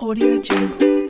Audio Jungle.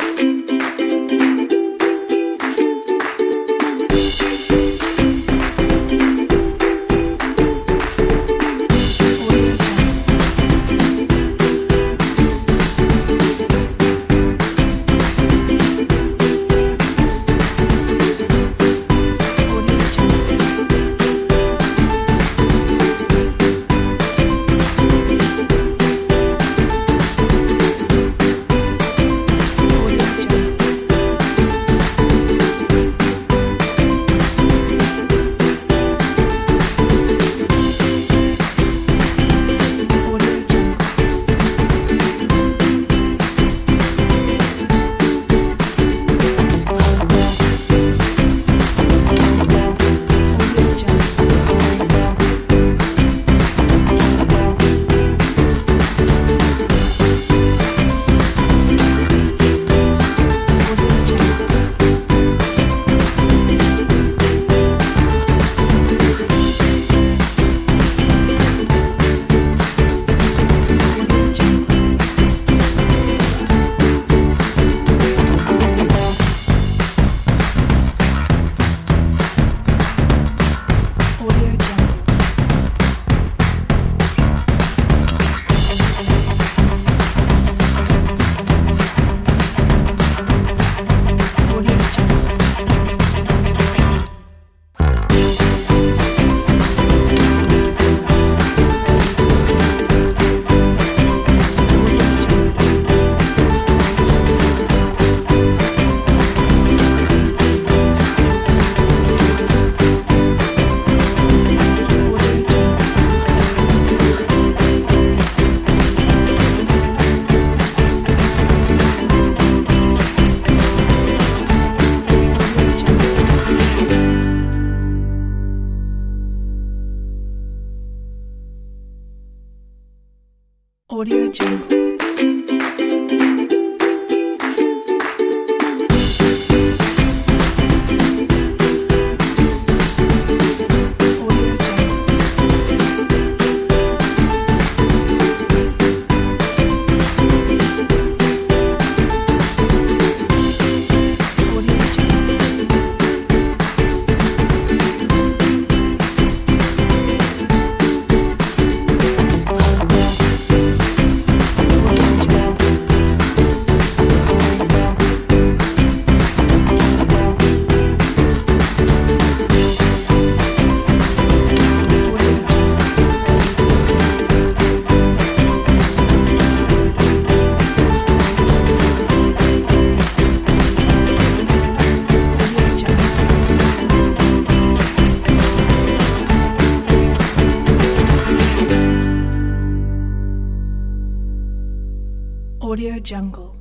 Audio Jungle. Audio Jungle.